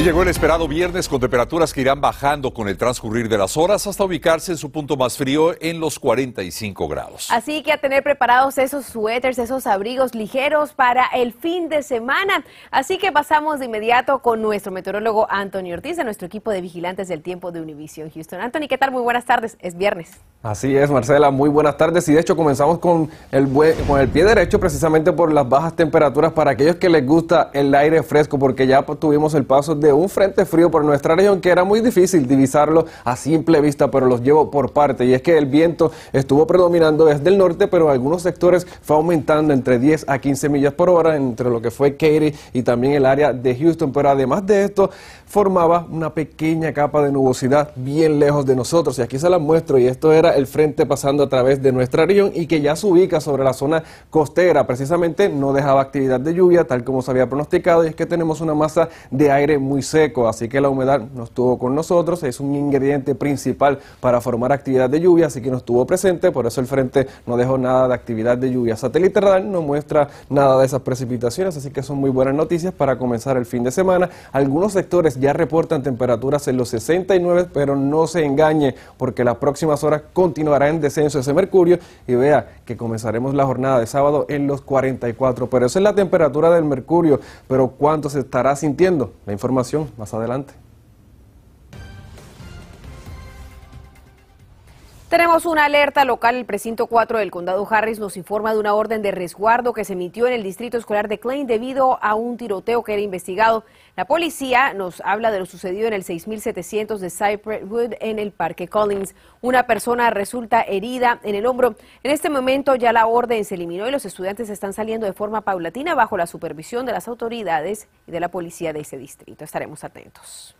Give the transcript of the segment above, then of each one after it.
Y llegó el esperado viernes con temperaturas que irán bajando con el transcurrir de las horas hasta ubicarse en su punto más frío en los 45 grados. Así que a tener preparados esos suéteres, esos abrigos ligeros para el fin de semana. Así que pasamos de inmediato con nuestro meteorólogo Anthony Ortiz de nuestro equipo de vigilantes del tiempo de Univision Houston. Anthony, ¿qué tal? Muy buenas tardes. Es viernes. Así es, Marcela, muy buenas tardes. Y de hecho comenzamos con el, con el pie derecho precisamente por las bajas temperaturas para aquellos que les gusta el aire fresco, porque ya tuvimos el paso de un frente frío por nuestra región que era muy difícil divisarlo a simple vista, pero los llevo por parte. Y es que el viento estuvo predominando desde el norte, pero en algunos sectores fue aumentando entre 10 a 15 millas por hora entre lo que fue Katy y también el área de Houston. Pero además de esto, formaba una pequeña capa de nubosidad bien lejos de nosotros. Y aquí se la muestro. Y esto era el frente pasando a través de nuestra región y que ya se ubica sobre la zona costera. Precisamente no dejaba actividad de lluvia, tal como se había pronosticado. Y es que tenemos una masa de aire muy seco, así que la humedad no estuvo con nosotros, es un ingrediente principal para formar actividad de lluvia, así que no estuvo presente, por eso el frente no dejó nada de actividad de lluvia. Satélite radar no muestra nada de esas precipitaciones, así que son muy buenas noticias para comenzar el fin de semana. Algunos sectores ya reportan temperaturas en los 69, pero no se engañe, porque las próximas horas continuará en descenso ese mercurio y vea que comenzaremos la jornada de sábado en los 44, pero esa es la temperatura del mercurio, pero ¿cuánto se estará sintiendo? La información más adelante. Tenemos una alerta local. El precinto 4 del condado Harris nos informa de una orden de resguardo que se emitió en el distrito escolar de Klein debido a un tiroteo que era investigado. La policía nos habla de lo sucedido en el 6700 de Cypress Wood en el Parque Collins. Una persona resulta herida en el hombro. En este momento ya la orden se eliminó y los estudiantes están saliendo de forma paulatina bajo la supervisión de las autoridades y de la policía de ese distrito. Estaremos atentos.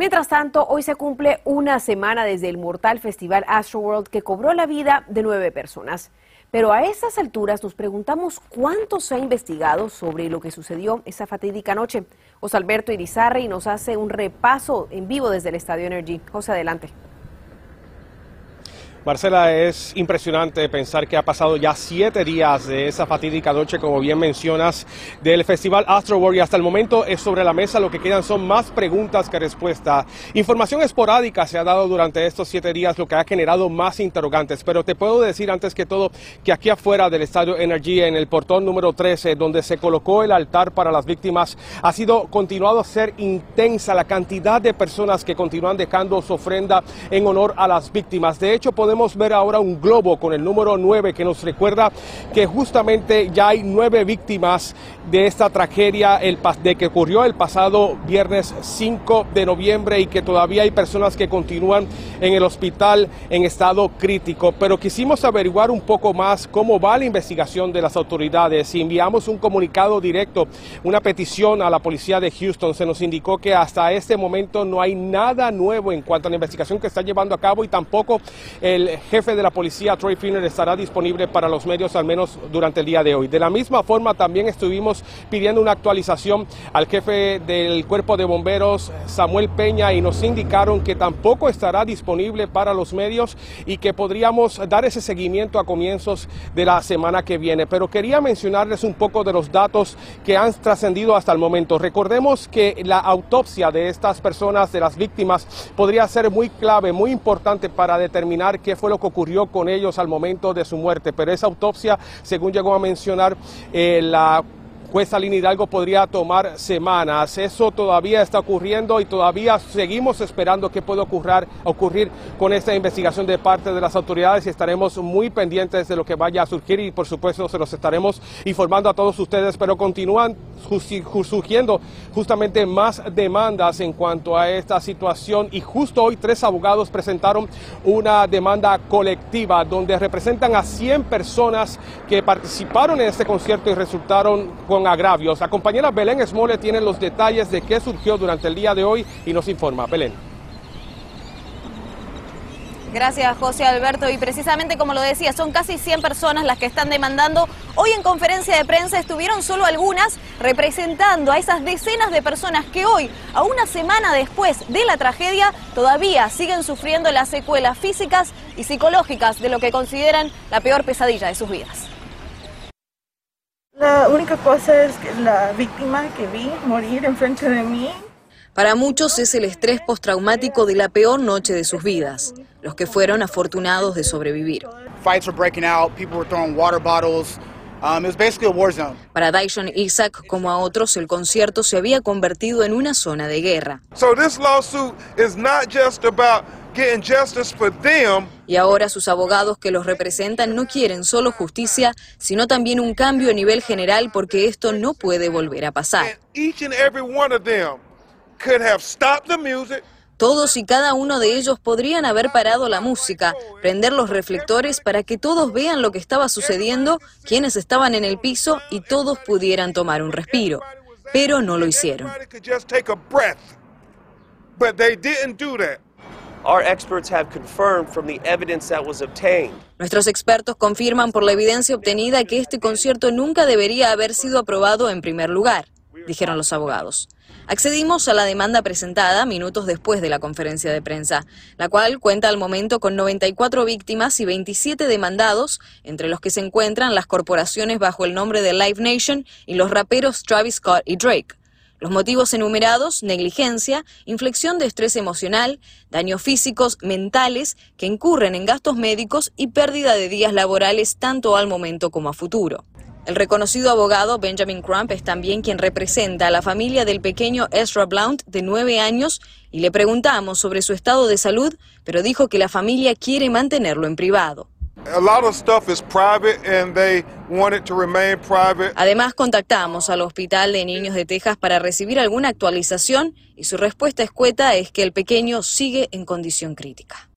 Mientras tanto, hoy se cumple una semana desde el mortal festival Astroworld que cobró la vida de nueve personas. Pero a estas alturas nos preguntamos cuánto se ha investigado sobre lo que sucedió esa fatídica noche. José Alberto Irizarri nos hace un repaso en vivo desde el Estadio Energy. José, adelante. Marcela, es impresionante pensar que ha pasado ya siete días de esa fatídica noche, como bien mencionas, del Festival Astro y hasta el momento es sobre la mesa. Lo que quedan son más preguntas que respuestas. Información esporádica se ha dado durante estos siete días, lo que ha generado más interrogantes. Pero te puedo decir antes que todo que aquí afuera del Estadio Energy, en el portón número 13, donde se colocó el altar para las víctimas, ha sido continuado a ser intensa la cantidad de personas que continúan dejando su ofrenda en honor a las víctimas. De hecho, podemos podemos ver ahora un globo con el número 9 que nos recuerda que justamente ya hay nueve víctimas de esta tragedia de que ocurrió el pasado viernes 5 de noviembre y que todavía hay personas que continúan en el hospital en estado crítico. Pero quisimos averiguar un poco más cómo va la investigación de las autoridades enviamos un comunicado directo, una petición a la policía de Houston. Se nos indicó que hasta este momento no hay nada nuevo en cuanto a la investigación que está llevando a cabo y tampoco el el jefe de la policía, Troy Finner, estará disponible para los medios al menos durante el día de hoy. De la misma forma, también estuvimos pidiendo una actualización al jefe del cuerpo de bomberos, Samuel Peña, y nos indicaron que tampoco estará disponible para los medios y que podríamos dar ese seguimiento a comienzos de la semana que viene. Pero quería mencionarles un poco de los datos que han trascendido hasta el momento. Recordemos que la autopsia de estas personas, de las víctimas, podría ser muy clave, muy importante para determinar qué fue lo que ocurrió con ellos al momento de su muerte. Pero esa autopsia, según llegó a mencionar eh, la jueza Lina Hidalgo podría tomar semanas. Eso todavía está ocurriendo y todavía seguimos esperando qué puede ocurrir, ocurrir con esta investigación de parte de las autoridades y estaremos muy pendientes de lo que vaya a surgir y por supuesto se los estaremos informando a todos ustedes, pero continúan surgiendo justamente más demandas en cuanto a esta situación y justo hoy tres abogados presentaron una demanda colectiva donde representan a 100 personas que participaron en este concierto y resultaron con agravios. La compañera Belén Esmole tiene los detalles de qué surgió durante el día de hoy y nos informa. Belén. Gracias, José Alberto. Y precisamente como lo decía, son casi 100 personas las que están demandando Hoy en conferencia de prensa estuvieron solo algunas representando a esas decenas de personas que hoy, a una semana después de la tragedia, todavía siguen sufriendo las secuelas físicas y psicológicas de lo que consideran la peor pesadilla de sus vidas. La única cosa es que la víctima que vi morir enfrente de mí para muchos es el estrés postraumático de la peor noche de sus vidas, los que fueron afortunados de sobrevivir. Para Dyson Isaac, como a otros, el concierto se había convertido en una zona de guerra. Y ahora sus abogados que los representan no quieren solo justicia, sino también un cambio a nivel general porque esto no puede volver a pasar. Todos y cada uno de ellos podrían haber parado la música, prender los reflectores para que todos vean lo que estaba sucediendo, quienes estaban en el piso y todos pudieran tomar un respiro. Pero no lo hicieron. Nuestros expertos confirman por la evidencia obtenida que este concierto nunca debería haber sido aprobado en primer lugar, dijeron los abogados. Accedimos a la demanda presentada minutos después de la conferencia de prensa, la cual cuenta al momento con 94 víctimas y 27 demandados, entre los que se encuentran las corporaciones bajo el nombre de Live Nation y los raperos Travis Scott y Drake. Los motivos enumerados, negligencia, inflexión de estrés emocional, daños físicos, mentales, que incurren en gastos médicos y pérdida de días laborales tanto al momento como a futuro. El reconocido abogado Benjamin Crump es también quien representa a la familia del pequeño Ezra Blount de nueve años y le preguntamos sobre su estado de salud, pero dijo que la familia quiere mantenerlo en privado. Además, contactamos al Hospital de Niños de Texas para recibir alguna actualización y su respuesta escueta es que el pequeño sigue en condición crítica.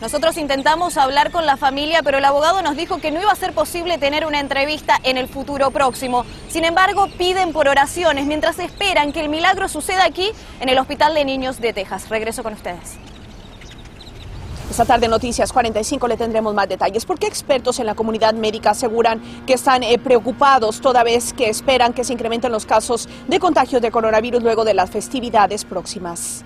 Nosotros intentamos hablar con la familia, pero el abogado nos dijo que no iba a ser posible tener una entrevista en el futuro próximo. Sin embargo, piden por oraciones mientras esperan que el milagro suceda aquí en el Hospital de Niños de Texas. Regreso con ustedes. Esta tarde Noticias 45 le tendremos más detalles porque expertos en la comunidad médica aseguran que están eh, preocupados toda vez que esperan que se incrementen los casos de contagios de coronavirus luego de las festividades próximas.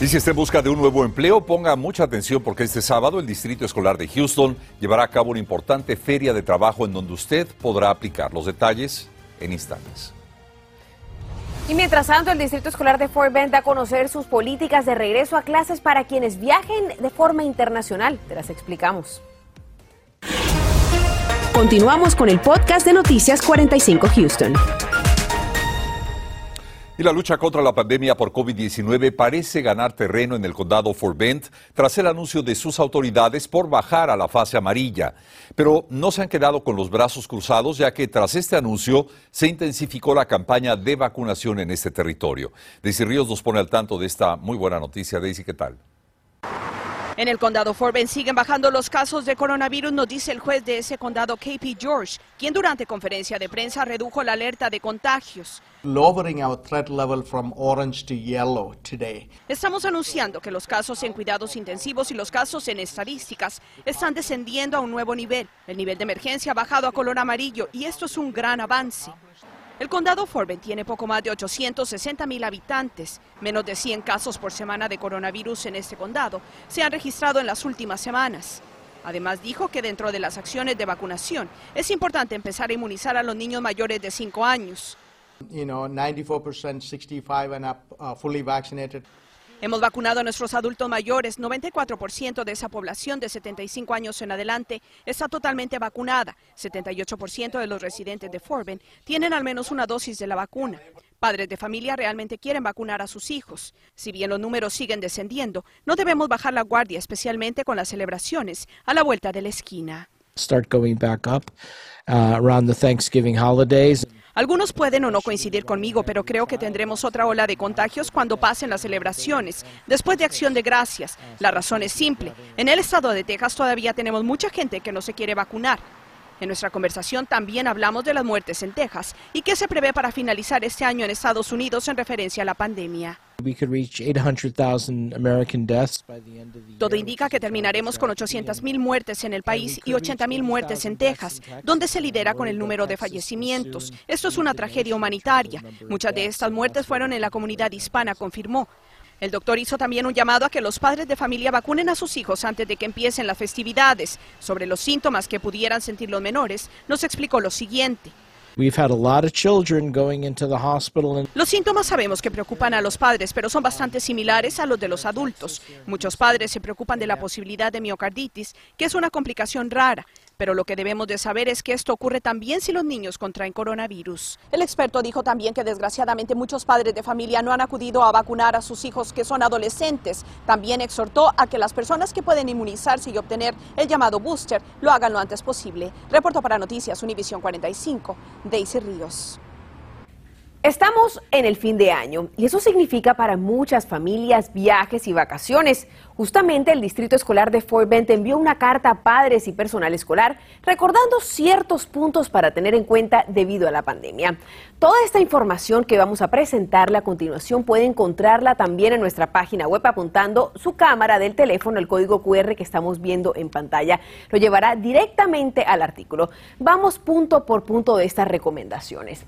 Y si está en busca de un nuevo empleo, ponga mucha atención porque este sábado el Distrito Escolar de Houston llevará a cabo una importante feria de trabajo en donde usted podrá aplicar los detalles en instantes. Y mientras tanto, el Distrito Escolar de Fort Bend da a conocer sus políticas de regreso a clases para quienes viajen de forma internacional. Te las explicamos. Continuamos con el podcast de Noticias 45 Houston. Y la lucha contra la pandemia por COVID-19 parece ganar terreno en el condado Fort Bend tras el anuncio de sus autoridades por bajar a la fase amarilla. Pero no se han quedado con los brazos cruzados ya que tras este anuncio se intensificó la campaña de vacunación en este territorio. Daisy Ríos nos pone al tanto de esta muy buena noticia. Daisy, ¿qué tal? En el condado Fort Bend siguen bajando los casos de coronavirus, nos dice el juez de ese condado, KP George, quien durante conferencia de prensa redujo la alerta de contagios. Estamos anunciando que los casos en cuidados intensivos y los casos en estadísticas están descendiendo a un nuevo nivel. El nivel de emergencia ha bajado a color amarillo y esto es un gran avance. El condado Bend tiene poco más de 860 mil habitantes. Menos de 100 casos por semana de coronavirus en este condado se han registrado en las últimas semanas. Además dijo que dentro de las acciones de vacunación es importante empezar a inmunizar a los niños mayores de 5 años. You know, 94% 65 and up, uh, fully vaccinated. Hemos vacunado a nuestros adultos mayores. 94% de esa población de 75 años en adelante está totalmente vacunada. 78% de los residentes de Forben tienen al menos una dosis de la vacuna. Padres de familia realmente quieren vacunar a sus hijos. Si bien los números siguen descendiendo, no debemos bajar la guardia, especialmente con las celebraciones a la vuelta de la esquina. Start going back up uh, around the Thanksgiving holidays. Algunos pueden o no coincidir conmigo, pero creo que tendremos otra ola de contagios cuando pasen las celebraciones, después de Acción de Gracias. La razón es simple. En el estado de Texas todavía tenemos mucha gente que no se quiere vacunar. En nuestra conversación también hablamos de las muertes en Texas y qué se prevé para finalizar este año en Estados Unidos en referencia a la pandemia. Todo indica que terminaremos con 800.000 muertes en el país y 80.000 muertes en Texas, donde se lidera con el número de fallecimientos. Esto es una tragedia humanitaria. Muchas de estas muertes fueron en la comunidad hispana, confirmó. El doctor hizo también un llamado a que los padres de familia vacunen a sus hijos antes de que empiecen las festividades. Sobre los síntomas que pudieran sentir los menores, nos explicó lo siguiente. Los síntomas sabemos que preocupan a los padres, pero son bastante similares a los de los adultos. Muchos padres se preocupan de la posibilidad de miocarditis, que es una complicación rara. Pero lo que debemos de saber es que esto ocurre también si los niños contraen coronavirus. El experto dijo también que desgraciadamente muchos padres de familia no han acudido a vacunar a sus hijos que son adolescentes. También exhortó a que las personas que pueden inmunizarse y obtener el llamado booster lo hagan lo antes posible. Reporto para Noticias Univisión 45, Daisy Ríos. Estamos en el fin de año y eso significa para muchas familias viajes y vacaciones. Justamente el Distrito Escolar de Fort Bend envió una carta a padres y personal escolar recordando ciertos puntos para tener en cuenta debido a la pandemia. Toda esta información que vamos a presentarle a continuación puede encontrarla también en nuestra página web apuntando su cámara del teléfono al código QR que estamos viendo en pantalla. Lo llevará directamente al artículo. Vamos punto por punto de estas recomendaciones.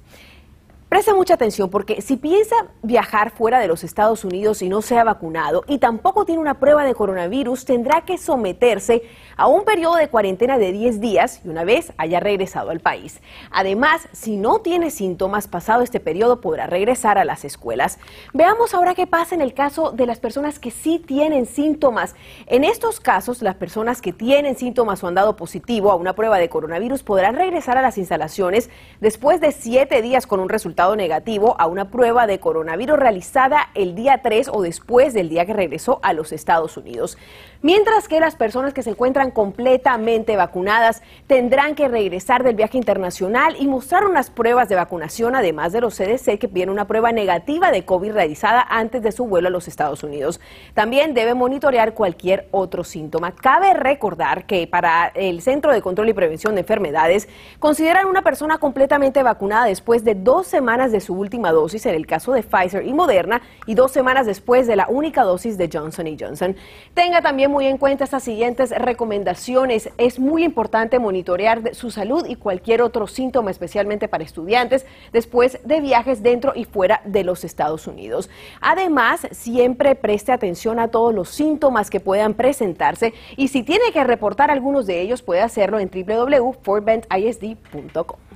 Presta mucha atención porque si piensa viajar fuera de los Estados Unidos y no se ha vacunado y tampoco tiene una prueba de coronavirus, tendrá que someterse a un periodo de cuarentena de 10 días y una vez haya regresado al país. Además, si no tiene síntomas pasado este periodo, podrá regresar a las escuelas. Veamos ahora qué pasa en el caso de las personas que sí tienen síntomas. En estos casos, las personas que tienen síntomas o han dado positivo a una prueba de coronavirus podrán regresar a las instalaciones después de 7 días con un resultado negativo a una prueba de coronavirus realizada el día 3 o después del día que regresó a los Estados Unidos. Mientras que las personas que se encuentran completamente vacunadas tendrán que regresar del viaje internacional y mostrar unas pruebas de vacunación, además de los CDC que piden una prueba negativa de COVID realizada antes de su vuelo a los Estados Unidos. También debe monitorear cualquier otro síntoma. Cabe recordar que para el Centro de Control y Prevención de Enfermedades consideran una persona completamente vacunada después de dos semanas de su última dosis en el caso de Pfizer y Moderna y dos semanas después de la única dosis de Johnson Johnson. Tenga también muy en cuenta estas siguientes recomendaciones. Es muy importante monitorear su salud y cualquier otro síntoma, especialmente para estudiantes, después de viajes dentro y fuera de los Estados Unidos. Además, siempre preste atención a todos los síntomas que puedan presentarse y si tiene que reportar algunos de ellos, puede hacerlo en www.forbentisd.com.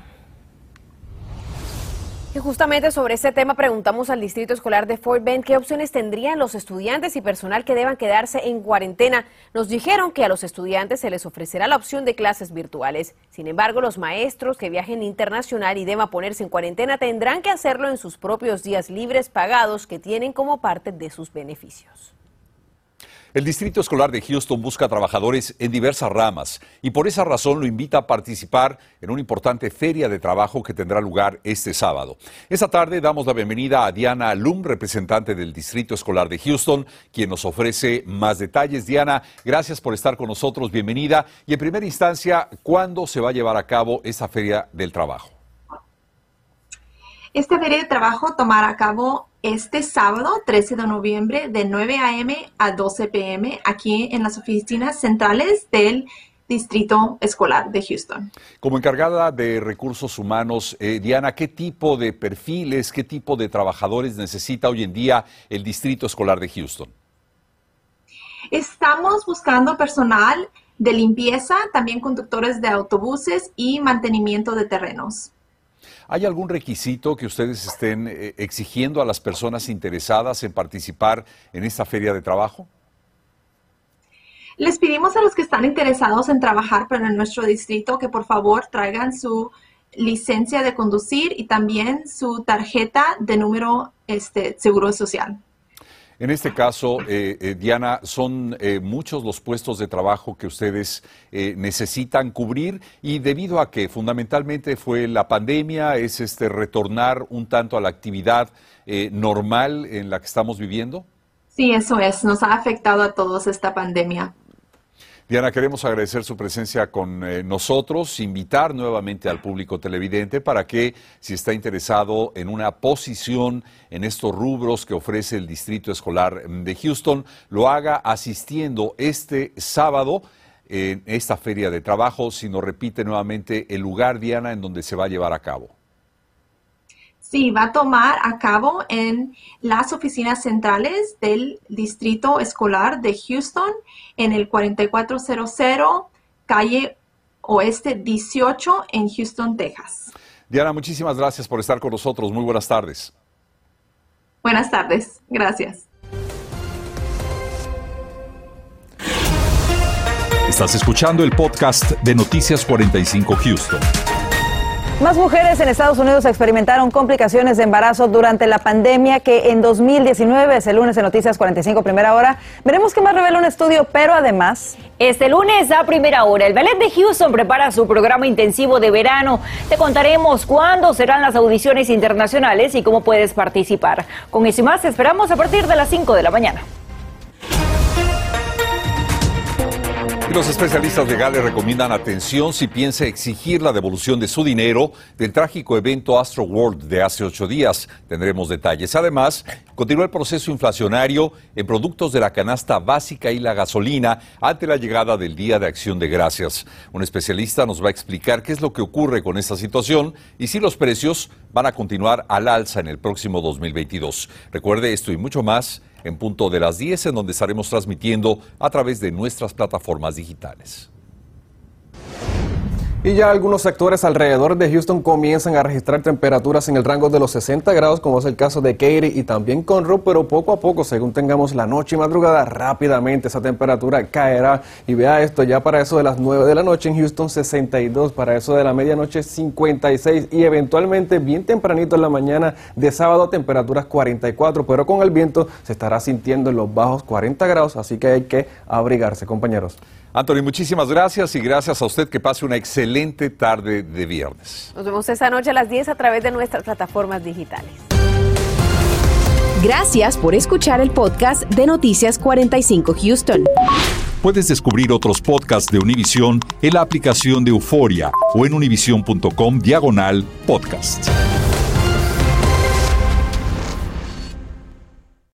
Justamente sobre este tema preguntamos al Distrito Escolar de Fort Bend qué opciones tendrían los estudiantes y personal que deban quedarse en cuarentena. Nos dijeron que a los estudiantes se les ofrecerá la opción de clases virtuales. Sin embargo, los maestros que viajen internacional y deban ponerse en cuarentena tendrán que hacerlo en sus propios días libres pagados que tienen como parte de sus beneficios. El Distrito Escolar de Houston busca trabajadores en diversas ramas y por esa razón lo invita a participar en una importante feria de trabajo que tendrá lugar este sábado. Esta tarde damos la bienvenida a Diana Lum, representante del Distrito Escolar de Houston, quien nos ofrece más detalles. Diana, gracias por estar con nosotros, bienvenida. Y en primera instancia, ¿cuándo se va a llevar a cabo esta feria del trabajo? Esta feria de trabajo tomará a cabo este sábado 13 de noviembre de 9 a.m. a 12 p.m. aquí en las oficinas centrales del Distrito Escolar de Houston. Como encargada de recursos humanos, eh, Diana, ¿qué tipo de perfiles, qué tipo de trabajadores necesita hoy en día el Distrito Escolar de Houston? Estamos buscando personal de limpieza, también conductores de autobuses y mantenimiento de terrenos. ¿Hay algún requisito que ustedes estén eh, exigiendo a las personas interesadas en participar en esta feria de trabajo? Les pedimos a los que están interesados en trabajar para nuestro distrito que por favor traigan su licencia de conducir y también su tarjeta de número este, seguro social. En este caso, eh, eh, Diana, son eh, muchos los puestos de trabajo que ustedes necesitan cubrir y debido a que fundamentalmente fue la pandemia, es este retornar un tanto a la actividad normal en la que estamos viviendo. Sí, eso es. Nos ha afectado a todos esta pandemia. Diana, queremos agradecer su presencia con eh, nosotros, invitar nuevamente al público televidente para que, si está interesado en una posición en estos rubros que ofrece el Distrito Escolar de Houston, lo haga asistiendo este sábado en esta feria de trabajo, si nos repite nuevamente el lugar, Diana, en donde se va a llevar a cabo. Sí, va a tomar a cabo en las oficinas centrales del Distrito Escolar de Houston en el 4400 calle Oeste 18 en Houston, Texas. Diana, muchísimas gracias por estar con nosotros. Muy buenas tardes. Buenas tardes. Gracias. Estás escuchando el podcast de Noticias 45 Houston. Más mujeres en Estados Unidos experimentaron complicaciones de embarazo durante la pandemia que en 2019, es el lunes en Noticias 45 Primera Hora. Veremos qué más revela un estudio, pero además... Este lunes a primera hora, el Ballet de Houston prepara su programa intensivo de verano. Te contaremos cuándo serán las audiciones internacionales y cómo puedes participar. Con eso y más, esperamos a partir de las 5 de la mañana. Los especialistas legales recomiendan atención si piensa exigir la devolución de su dinero del trágico evento Astro World de hace ocho días. Tendremos detalles. Además, continúa el proceso inflacionario en productos de la canasta básica y la gasolina ante la llegada del Día de Acción de Gracias. Un especialista nos va a explicar qué es lo que ocurre con esta situación y si los precios van a continuar al alza en el próximo 2022. Recuerde esto y mucho más en punto de las 10, en donde estaremos transmitiendo a través de nuestras plataformas digitales. Y ya algunos sectores alrededor de Houston comienzan a registrar temperaturas en el rango de los 60 grados, como es el caso de Katy y también Conroe, pero poco a poco, según tengamos la noche y madrugada, rápidamente esa temperatura caerá. Y vea esto, ya para eso de las 9 de la noche en Houston 62, para eso de la medianoche 56 y eventualmente bien tempranito en la mañana de sábado temperaturas 44, pero con el viento se estará sintiendo en los bajos 40 grados, así que hay que abrigarse, compañeros. Anthony, muchísimas gracias y gracias a usted que pase una excelente tarde de viernes. Nos vemos esta noche a las 10 a través de nuestras plataformas digitales. Gracias por escuchar el podcast de Noticias 45 Houston. Puedes descubrir otros podcasts de Univision en la aplicación de Euforia o en univision.com diagonal podcast.